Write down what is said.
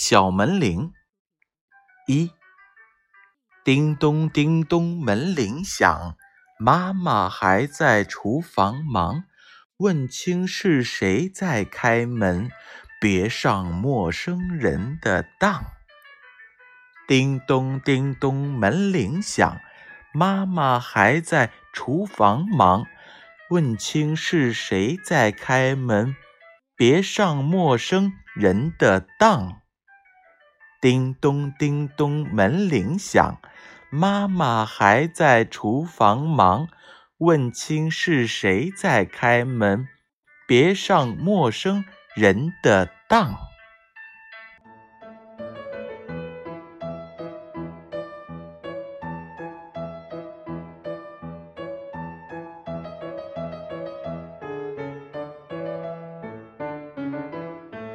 小门铃，一，叮咚叮咚门铃响，妈妈还在厨房忙，问清是谁在开门，别上陌生人的当。叮咚叮咚门铃响，妈妈还在厨房忙，问清是谁在开门，别上陌生人的当。叮咚叮咚，门铃响，妈妈还在厨房忙，问清是谁在开门，别上陌生人的当。